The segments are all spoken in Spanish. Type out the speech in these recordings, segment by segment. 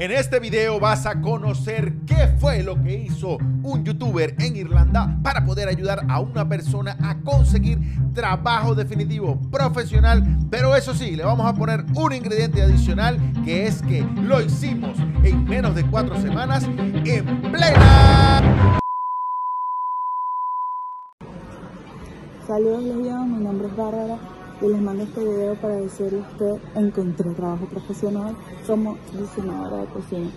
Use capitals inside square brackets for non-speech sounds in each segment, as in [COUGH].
En este video vas a conocer qué fue lo que hizo un youtuber en Irlanda para poder ayudar a una persona a conseguir trabajo definitivo profesional. Pero eso sí, le vamos a poner un ingrediente adicional que es que lo hicimos en menos de cuatro semanas en plena... Saludos Legión, mi nombre es Bárbara y les mando este video para decirles que encontré trabajo profesional como diseñadora de cocina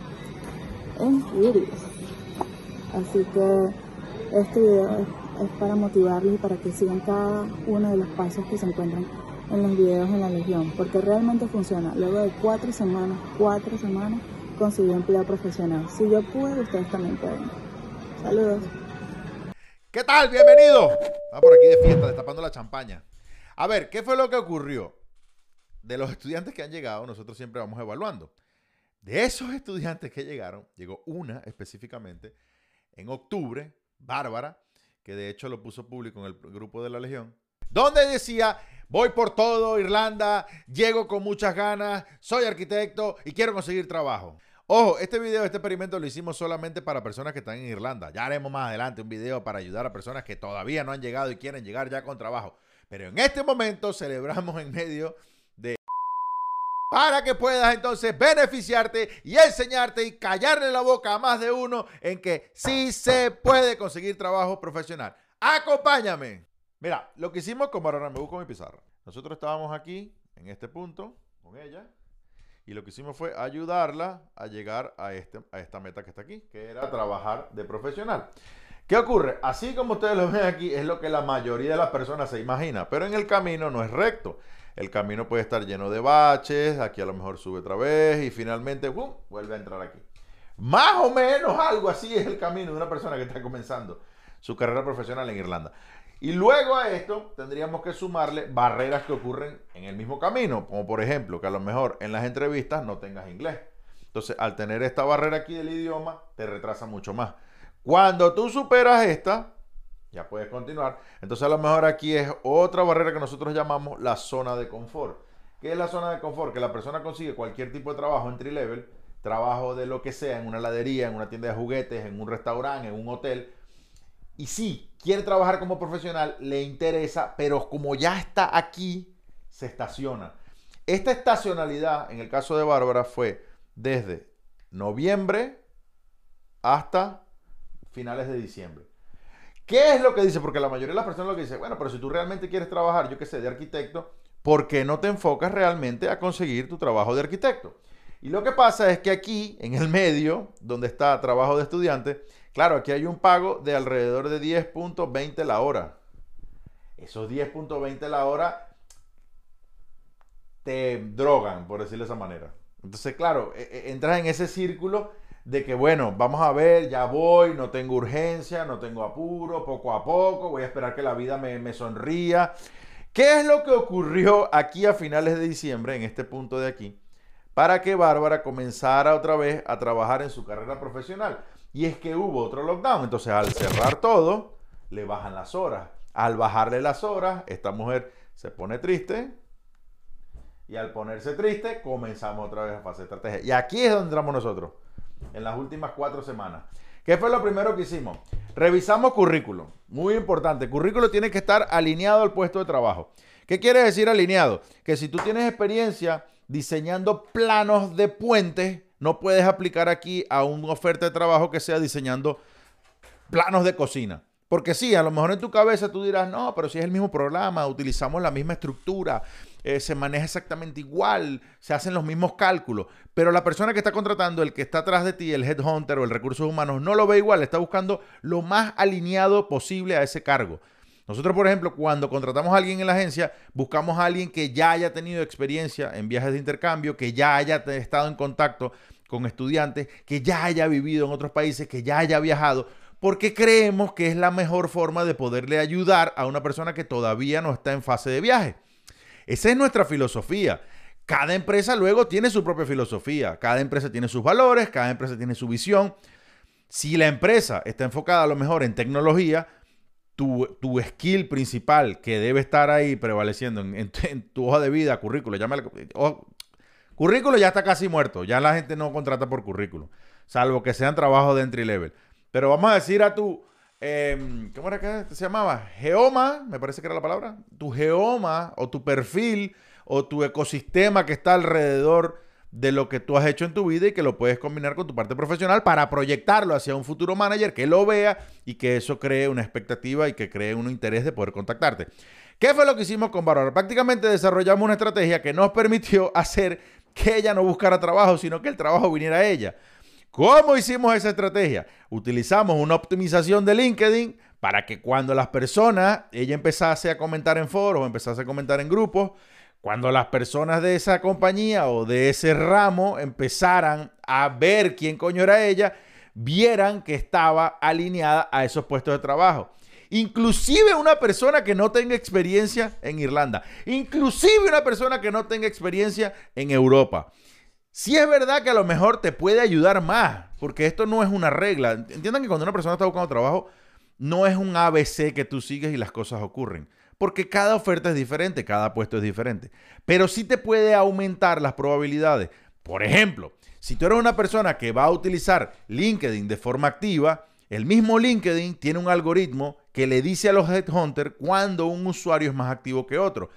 en Iris. Así que este video es, para motivarles y para que sigan cada uno de los pasos que se encuentran en los videos en la Legión, porque realmente funciona. Luego de cuatro semanas, cuatro semanas, conseguí empleo profesional. Si yo pude, ustedes también pueden. Saludos. ¿Qué tal? Bienvenido. Está por aquí de fiesta, destapando la champaña. A ver, ¿qué fue lo que ocurrió? De los estudiantes que han llegado, nosotros siempre vamos evaluando. De esos estudiantes que llegaron, llegó una específicamente en octubre, Bárbara, que de hecho lo puso público en el grupo de la Legión, donde decía, voy por todo, Irlanda, llego con muchas ganas, soy arquitecto y quiero conseguir trabajo. Ojo, este video, este experimento lo hicimos solamente para personas que están en Irlanda. Ya haremos más adelante un video para ayudar a personas que todavía no han llegado y quieren llegar ya con trabajo. Pero en este momento celebramos en medio de... Para que puedas entonces beneficiarte y enseñarte y callarle la boca a más de uno en que sí se puede conseguir trabajo profesional. Acompáñame. Mira, lo que hicimos con Barona, me busco mi pizarra. Nosotros estábamos aquí, en este punto, con ella. Y lo que hicimos fue ayudarla a llegar a, este, a esta meta que está aquí, que era trabajar de profesional. ¿Qué ocurre? Así como ustedes lo ven aquí, es lo que la mayoría de las personas se imagina, pero en el camino no es recto. El camino puede estar lleno de baches, aquí a lo mejor sube otra vez y finalmente ¡bum! vuelve a entrar aquí. Más o menos algo así es el camino de una persona que está comenzando su carrera profesional en Irlanda. Y luego a esto tendríamos que sumarle barreras que ocurren en el mismo camino, como por ejemplo que a lo mejor en las entrevistas no tengas inglés. Entonces, al tener esta barrera aquí del idioma, te retrasa mucho más. Cuando tú superas esta, ya puedes continuar. Entonces, a lo mejor aquí es otra barrera que nosotros llamamos la zona de confort. ¿Qué es la zona de confort? Que la persona consigue cualquier tipo de trabajo entry level, trabajo de lo que sea, en una heladería, en una tienda de juguetes, en un restaurante, en un hotel. Y sí, quiere trabajar como profesional, le interesa, pero como ya está aquí, se estaciona. Esta estacionalidad, en el caso de Bárbara, fue desde noviembre hasta finales de diciembre. ¿Qué es lo que dice? Porque la mayoría de las personas lo que dice, bueno, pero si tú realmente quieres trabajar, yo qué sé, de arquitecto, ¿por qué no te enfocas realmente a conseguir tu trabajo de arquitecto? Y lo que pasa es que aquí, en el medio, donde está trabajo de estudiante, claro, aquí hay un pago de alrededor de 10.20 la hora. Esos 10.20 la hora te drogan, por decirlo de esa manera. Entonces, claro, e, e, entras en ese círculo de que, bueno, vamos a ver, ya voy, no tengo urgencia, no tengo apuro, poco a poco, voy a esperar que la vida me, me sonría. ¿Qué es lo que ocurrió aquí a finales de diciembre, en este punto de aquí, para que Bárbara comenzara otra vez a trabajar en su carrera profesional? Y es que hubo otro lockdown, entonces al cerrar todo, le bajan las horas. Al bajarle las horas, esta mujer se pone triste, y al ponerse triste, comenzamos otra vez a hacer estrategia. Y aquí es donde entramos nosotros en las últimas cuatro semanas. ¿Qué fue lo primero que hicimos? Revisamos currículo. Muy importante. Currículo tiene que estar alineado al puesto de trabajo. ¿Qué quiere decir alineado? Que si tú tienes experiencia diseñando planos de puentes, no puedes aplicar aquí a una oferta de trabajo que sea diseñando planos de cocina. Porque sí, a lo mejor en tu cabeza tú dirás, no, pero si es el mismo programa, utilizamos la misma estructura, eh, se maneja exactamente igual, se hacen los mismos cálculos, pero la persona que está contratando, el que está atrás de ti, el headhunter o el recursos humanos, no lo ve igual, está buscando lo más alineado posible a ese cargo. Nosotros, por ejemplo, cuando contratamos a alguien en la agencia, buscamos a alguien que ya haya tenido experiencia en viajes de intercambio, que ya haya estado en contacto con estudiantes, que ya haya vivido en otros países, que ya haya viajado, porque creemos que es la mejor forma de poderle ayudar a una persona que todavía no está en fase de viaje. Esa es nuestra filosofía. Cada empresa luego tiene su propia filosofía, cada empresa tiene sus valores, cada empresa tiene su visión. Si la empresa está enfocada a lo mejor en tecnología, tu, tu skill principal que debe estar ahí prevaleciendo en, tu hoja de vida, currículo, llámale, Currículo ya está casi muerto. Ya la gente no contrata por currículo. Salvo que sean trabajos de entry level. Pero vamos a decir a tu. Em, ¿Cómo era que se llamaba? Geoma, me parece que era la palabra. Tu geoma o tu perfil o tu ecosistema que está alrededor de lo que tú has hecho en tu vida y que lo puedes combinar con tu parte profesional para proyectarlo hacia un futuro manager que lo vea y que eso cree una expectativa y que cree un interés de poder contactarte. ¿Qué fue lo que hicimos con Bárbara? Prácticamente desarrollamos una estrategia que nos [LAUGHS] permitió hacer que ella no buscara trabajo, sino que el trabajo viniera a ella. ¿Cómo hicimos esa estrategia? Utilizamos una optimización de LinkedIn para que cuando las personas, ella empezase a comentar en foros, empezase a comentar en grupos, cuando las personas de esa compañía o de ese ramo empezaran a ver quién coño era ella, vieran que estaba alineada a esos puestos de trabajo. Inclusive una persona que no tenga experiencia en Irlanda. Inclusive una persona que no tenga experiencia en Europa. Sí es verdad que a lo mejor te puede ayudar más, porque esto no es una regla. Entiendan que cuando una persona está buscando trabajo, no es un ABC que tú sigues y las cosas ocurren. Porque cada oferta es diferente, cada puesto es diferente. Pero sí te puede aumentar las probabilidades. Por ejemplo, si tú eres una persona que va a utilizar LinkedIn de forma activa, el mismo LinkedIn tiene un algoritmo que le dice a los headhunters cuando un usuario es más activo que otro.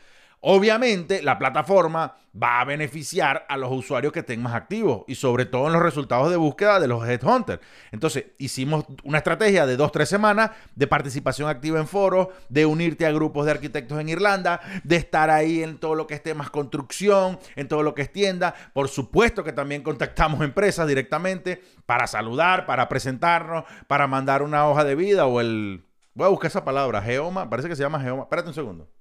Obviamente, la plataforma va a beneficiar a los usuarios que estén más activos y sobre todo en los resultados de búsqueda de los headhunters. Entonces, hicimos una estrategia de dos, tres semanas de participación activa en foros, de unirte a grupos de arquitectos en Irlanda, de estar ahí en todo lo que esté más construcción, en todo lo que es tienda. Por supuesto que también contactamos empresas directamente para saludar, para presentarnos, para mandar una hoja de vida o el... Voy a buscar esa palabra, geoma, parece que se llama geoma. Espérate un segundo.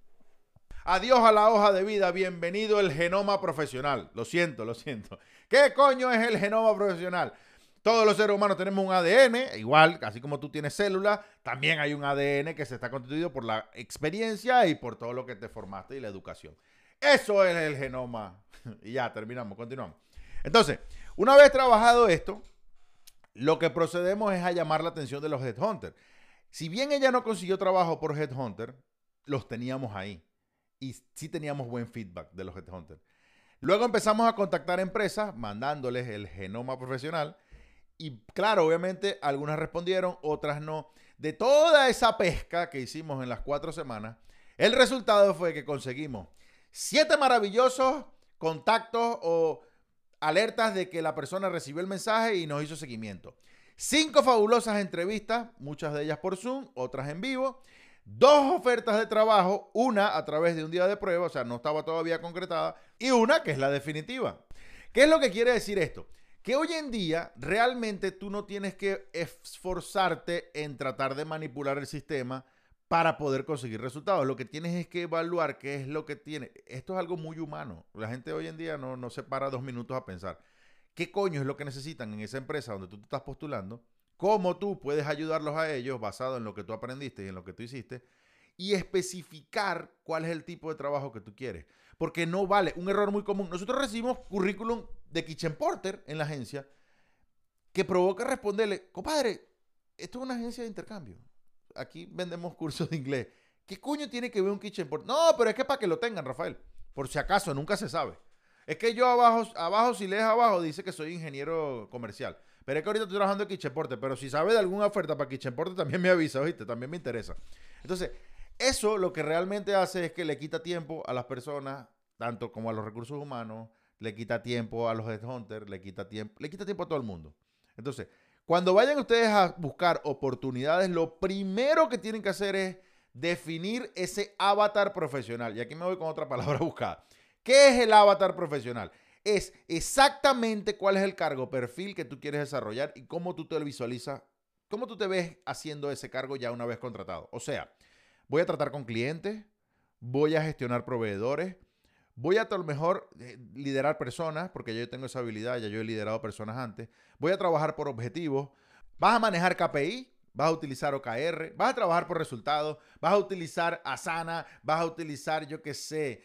Adiós a la hoja de vida, bienvenido el genoma profesional. Lo siento, lo siento. ¿Qué coño es el genoma profesional? Todos los seres humanos tenemos un ADN, igual, así como tú tienes células, también hay un ADN que se está constituido por la experiencia y por todo lo que te formaste y la educación. Eso es el genoma. [LAUGHS] Y ya, terminamos, continuamos. Entonces, una vez trabajado esto, lo que procedemos es a llamar la atención de los headhunters. Si bien ella no consiguió trabajo por headhunter, los teníamos ahí y sí teníamos buen feedback de los headhunters. Luego empezamos a contactar empresas mandándoles el genoma profesional y claro, obviamente algunas respondieron, otras no. De toda esa pesca que hicimos en las cuatro semanas, el resultado fue que conseguimos siete maravillosos contactos o alertas de que la persona recibió el mensaje y nos hizo seguimiento. Cinco fabulosas entrevistas, muchas de ellas por Zoom, otras en vivo dos ofertas de trabajo, una a través de un día de prueba, o sea, no estaba todavía concretada, y una que es la definitiva. ¿Qué es lo que quiere decir esto? Que hoy en día realmente tú no tienes que esforzarte en tratar de manipular el sistema para poder conseguir resultados. Lo que tienes es que evaluar qué es lo que tiene. Esto es algo muy humano. La gente hoy en día no, no se para dos minutos a pensar. ¿Qué coño es lo que necesitan en esa empresa donde tú te estás postulando? Cómo tú puedes ayudarlos a ellos basado en lo que tú aprendiste y en lo que tú hiciste y especificar cuál es el tipo de trabajo que tú quieres. Porque no vale, un error muy común. Nosotros recibimos currículum de Kitchen Porter en la agencia que provoca responderle, compadre, esto es una agencia de intercambio. Aquí vendemos cursos de inglés. ¿Qué coño tiene que ver un Kitchen Porter? No, pero es que para que lo tengan, Rafael. Por si acaso, nunca se sabe. Es que yo abajo, abajo, si lees abajo, dice que soy ingeniero comercial. Pero es que ahorita estoy trabajando en Kitchenporte, pero si sabe de alguna oferta para Kitchenporte, también me avisa, ¿oíste? También me interesa. Entonces, eso lo que realmente hace es que le quita tiempo a las personas, tanto como a los recursos humanos, le quita tiempo a los headhunters, le quita tiempo, le quita tiempo a todo el mundo. Entonces, cuando vayan ustedes a buscar oportunidades, lo primero que tienen que hacer es definir ese avatar profesional. Y aquí me voy con otra palabra [LAUGHS] buscada. ¿Qué es el avatar profesional? Es exactamente cuál es el cargo, perfil que tú quieres desarrollar y cómo tú te visualizas, cómo tú te ves haciendo ese cargo ya una vez contratado. O sea, voy a tratar con clientes, voy a gestionar proveedores, voy a a lo mejor eh, liderar personas, porque yo tengo esa habilidad, ya yo he liderado personas antes, voy a trabajar por objetivos, vas a manejar KPI, vas a utilizar OKR, vas a trabajar por resultados, vas a utilizar Asana, vas a utilizar, yo qué sé,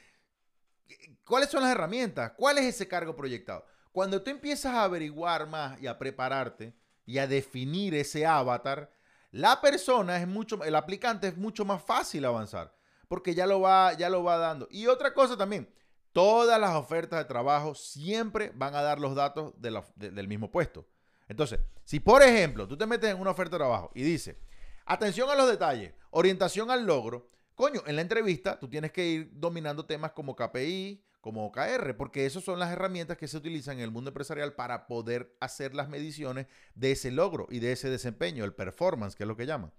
¿Cuáles son las herramientas? ¿Cuál es ese cargo proyectado? Cuando tú empiezas a averiguar más y a prepararte y a definir ese avatar, la persona es mucho, el aplicante es mucho más fácil avanzar porque ya lo va, ya lo va dando. Y otra cosa también, Todas las ofertas de trabajo siempre van a dar los datos del mismo puesto. Entonces, si por ejemplo tú te metes en una oferta de trabajo y dice, atención a los detalles, orientación al logro, coño, en la entrevista tú tienes que ir dominando temas como KPI, como OKR, porque esas son las herramientas que se utilizan en el mundo empresarial para poder hacer las mediciones de ese logro y de ese desempeño, el performance, que es lo que llaman.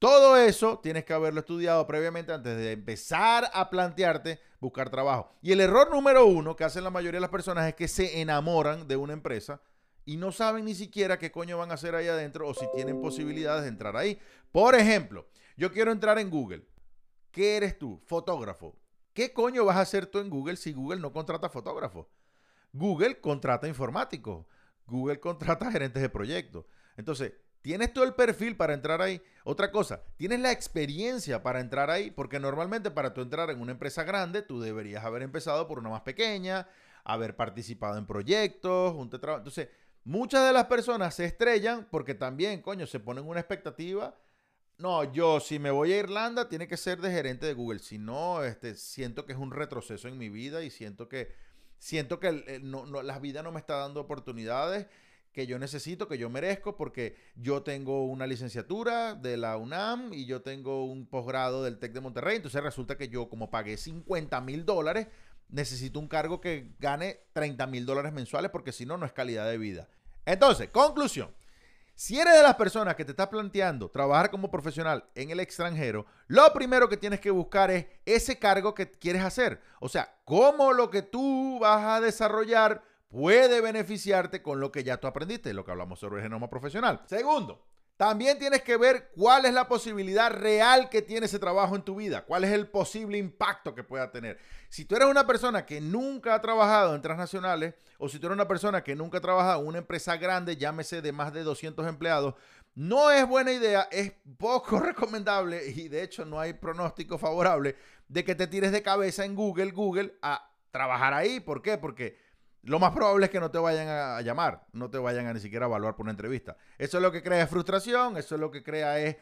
Todo eso tienes que haberlo estudiado previamente antes de empezar a plantearte buscar trabajo. Y el error número uno que hacen la mayoría de las personas es que se enamoran de una empresa y no saben ni siquiera qué coño van a hacer ahí adentro o si tienen posibilidades de entrar ahí. Por ejemplo, yo quiero entrar en Google. ¿Qué eres tú? Fotógrafo. ¿Qué coño vas a hacer tú en Google si Google no contrata fotógrafos? Google contrata informáticos. Google contrata [LAUGHS] gerentes de proyectos. Entonces, ¿tienes todo el perfil para entrar ahí? Otra cosa, ¿tienes la experiencia para entrar ahí? Porque normalmente para tú entrar en una empresa grande, tú deberías haber empezado por una más pequeña, haber participado en proyectos, un Entonces, Muchas de las personas se estrellan porque también, coño, se ponen una expectativa. No, yo si me voy a Irlanda tiene que ser de gerente de Google. Si no, este, siento que es un retroceso en mi vida y siento que siento que no, la vida no me está dando oportunidades que yo necesito, que yo merezco, porque yo tengo una licenciatura de la UNAM y yo tengo un posgrado del TEC de Monterrey. Entonces resulta que yo, como pagué 50 mil dólares, necesito un cargo que gane 30 mil dólares mensuales porque si no, no es calidad de vida. Entonces, conclusión. Si eres de las personas que te estás planteando trabajar como profesional en el extranjero, lo primero que tienes que buscar es ese cargo que quieres hacer. O sea, cómo lo que tú vas a desarrollar puede beneficiarte con lo que ya tú aprendiste, lo que hablamos sobre el genoma profesional. Segundo, también tienes que ver cuál es la posibilidad real que tiene ese trabajo en tu vida, cuál es el posible impacto que pueda tener. Si tú eres una persona que nunca ha trabajado en transnacionales o si tú eres una persona que nunca ha trabajado en una empresa grande, llámese de más de 200 empleados, no es buena idea, es poco [LAUGHS] recomendable y de hecho no hay pronóstico favorable de que te tires de cabeza en Google, Google a trabajar ahí. ¿Por qué? Porque lo más probable es que no te vayan a llamar, no te vayan a ni siquiera evaluar por una entrevista. Eso es lo que crea frustración, eso es lo que crea es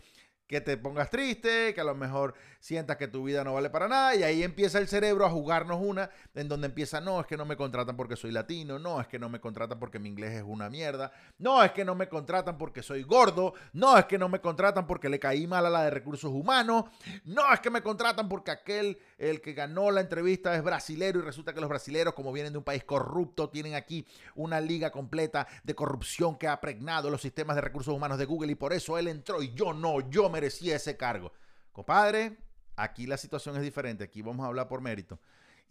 que te pongas triste, que a lo mejor sientas que tu vida no vale para nada y ahí empieza el cerebro a jugarnos una en donde empieza, no, es que no me contratan porque soy latino, no, es que no me contratan porque mi inglés es una mierda, no, es que no me contratan porque soy gordo, no, es que no me contratan porque le caí mal a la de recursos humanos, no, es que me contratan porque aquel, el que ganó la entrevista es brasilero y resulta que los brasileros, como vienen de un país corrupto, tienen aquí una liga completa de corrupción que ha pregnado los sistemas de recursos humanos de Google y por eso él entró y yo no, yo me merecía ese cargo. Compadre, aquí la situación es diferente. Aquí vamos a hablar por mérito.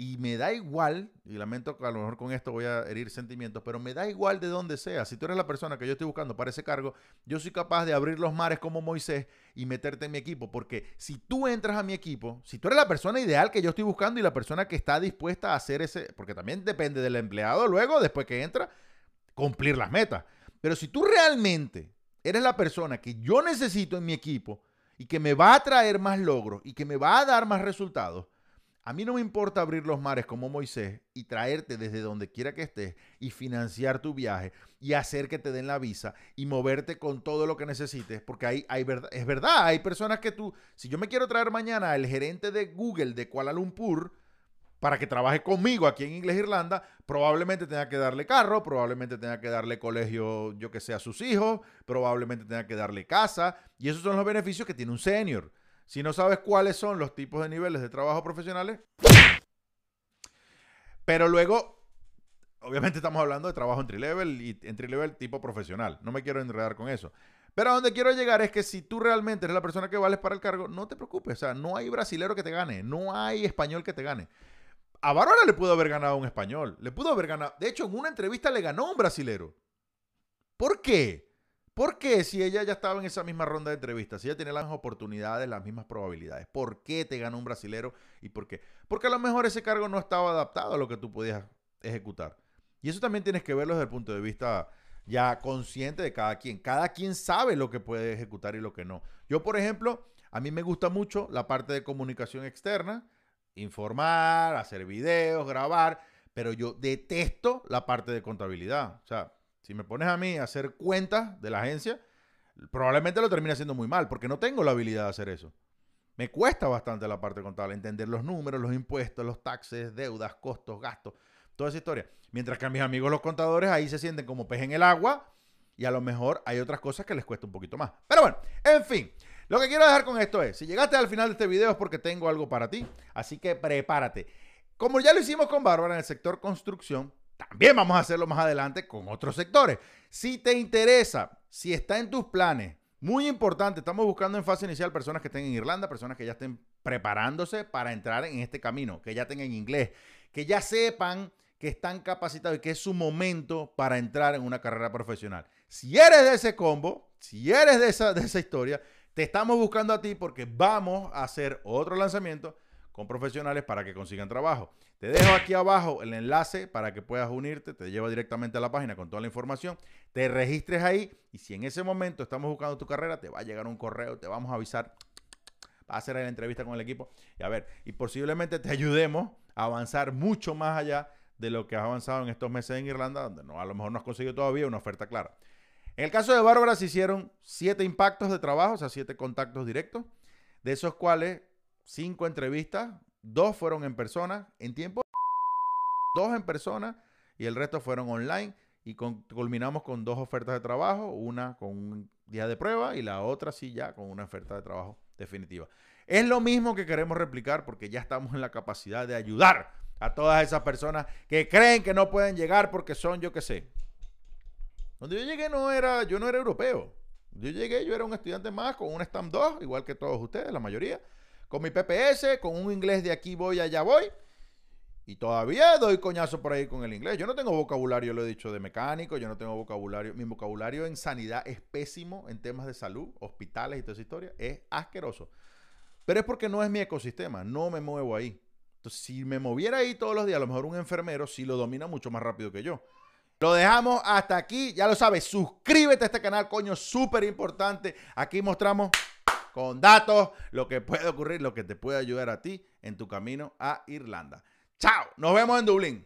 Y me da igual, y lamento que a lo mejor con esto voy a herir sentimientos, pero me da igual de dónde sea. Si tú eres la persona que yo estoy buscando para ese cargo, yo soy capaz de abrir los mares como Moisés y meterte en mi equipo. Porque si tú entras a mi equipo, si tú eres la persona ideal que yo estoy buscando y la persona que está dispuesta a hacer ese, porque también depende del empleado luego, después que entra, cumplir las metas. Pero si tú realmente eres la persona que yo necesito en mi equipo y que me va a traer más logros y que me va a dar más resultados, a mí no me importa abrir los mares como Moisés y traerte desde donde quiera que estés y financiar tu viaje y hacer que te den la visa y moverte con todo lo que necesites, porque hay, hay verdad, es verdad, hay personas que tú, si yo me quiero traer mañana al gerente de Google de Kuala Lumpur, para que trabaje conmigo aquí en Inglés Irlanda, probablemente tenga que darle carro, probablemente tenga que darle colegio, yo que sé, a sus hijos, probablemente tenga que darle casa, y esos son los beneficios que tiene un senior. Si no sabes cuáles son los tipos de niveles de trabajo profesionales, pero luego, obviamente estamos hablando de trabajo entry level y entry level tipo profesional. No me quiero enredar con eso. Pero a donde quiero llegar es que si tú realmente eres la persona que vales para el cargo, no te preocupes. O sea, no hay brasilero que te gane, no hay español que te gane. A Bárbara le pudo haber ganado un español. Le pudo haber ganado. De hecho, en una entrevista le ganó un brasilero. ¿Por qué? ¿Por qué si ella ya estaba en esa misma ronda de entrevistas, si ella tiene las mismas oportunidades, las mismas probabilidades? ¿Por qué te ganó un brasilero y por qué? Porque a lo mejor ese cargo no estaba adaptado a lo que tú podías ejecutar. Y eso también tienes que verlo desde el punto de vista ya consciente de cada quien. Cada quien sabe lo que puede ejecutar y lo que no. Yo, por ejemplo, a mí me gusta mucho la parte de comunicación externa informar, hacer videos, grabar, pero yo detesto la parte de contabilidad. O sea, si me pones a mí a hacer cuentas de la agencia, probablemente lo termine haciendo muy mal, porque no tengo la habilidad de hacer eso. Me cuesta bastante la parte contable, entender los números, los impuestos, los taxes, deudas, costos, gastos, toda esa historia. Mientras que a mis amigos los contadores ahí se sienten como pez en el agua y a lo mejor hay otras cosas que les cuesta un poquito más. Pero bueno, en fin. Lo que quiero dejar con esto es, si llegaste al final de este video es porque tengo algo para ti, así que prepárate. Como ya lo hicimos con Bárbara en el sector construcción, también vamos a hacerlo más adelante con otros sectores. Si te interesa, si está en tus planes, muy importante, estamos buscando en fase inicial personas que estén en Irlanda, personas que ya estén preparándose para entrar en este camino, que ya tengan inglés, que ya sepan que están capacitados y que es su momento para entrar en una carrera profesional. Si eres de ese combo, si eres de esa, de esa historia, te estamos buscando a ti porque vamos a hacer otro lanzamiento con profesionales para que consigan trabajo. Te dejo aquí abajo el enlace para que puedas unirte, te lleva directamente a la página con toda la información, te registres ahí y si en ese momento estamos buscando tu carrera, te va a llegar un correo, te vamos a avisar, va a hacer la entrevista con el equipo y a ver, y posiblemente te ayudemos a avanzar mucho más allá de lo que has avanzado en estos meses en Irlanda, donde no, a lo mejor no has conseguido todavía una oferta clara. En el caso de Bárbara se hicieron siete impactos de trabajo, o sea, siete contactos directos, de esos cuales cinco entrevistas, dos fueron en persona, en tiempo, [LAUGHS] dos en persona y el resto fueron online y culminamos con dos ofertas de trabajo, una con un día de prueba y la otra sí ya con una oferta de trabajo definitiva. Es lo mismo que queremos replicar porque ya estamos en la capacidad de ayudar a todas esas personas que creen que no pueden llegar porque son, yo qué sé, donde yo llegué no era, yo no era europeo. Yo llegué, yo era un estudiante más con un STAM 2, igual que todos ustedes, la mayoría. Con mi PPS, con un inglés de aquí voy, allá voy. Y todavía doy coñazo por ahí con el inglés. Yo no tengo vocabulario, lo he dicho, de mecánico. Yo no tengo vocabulario. Mi vocabulario en sanidad es pésimo en temas de salud, hospitales y toda esa historia. Es asqueroso. Pero es porque no es mi ecosistema. No me muevo ahí. Entonces, si me moviera ahí todos los días, a lo mejor un enfermero sí lo domina mucho más rápido que yo. Lo dejamos hasta aquí. Ya lo sabes, suscríbete a este canal, coño, súper importante. Aquí mostramos con datos lo que puede ocurrir, lo que te puede ayudar a ti en tu camino a Irlanda. Chao, nos vemos en Dublín.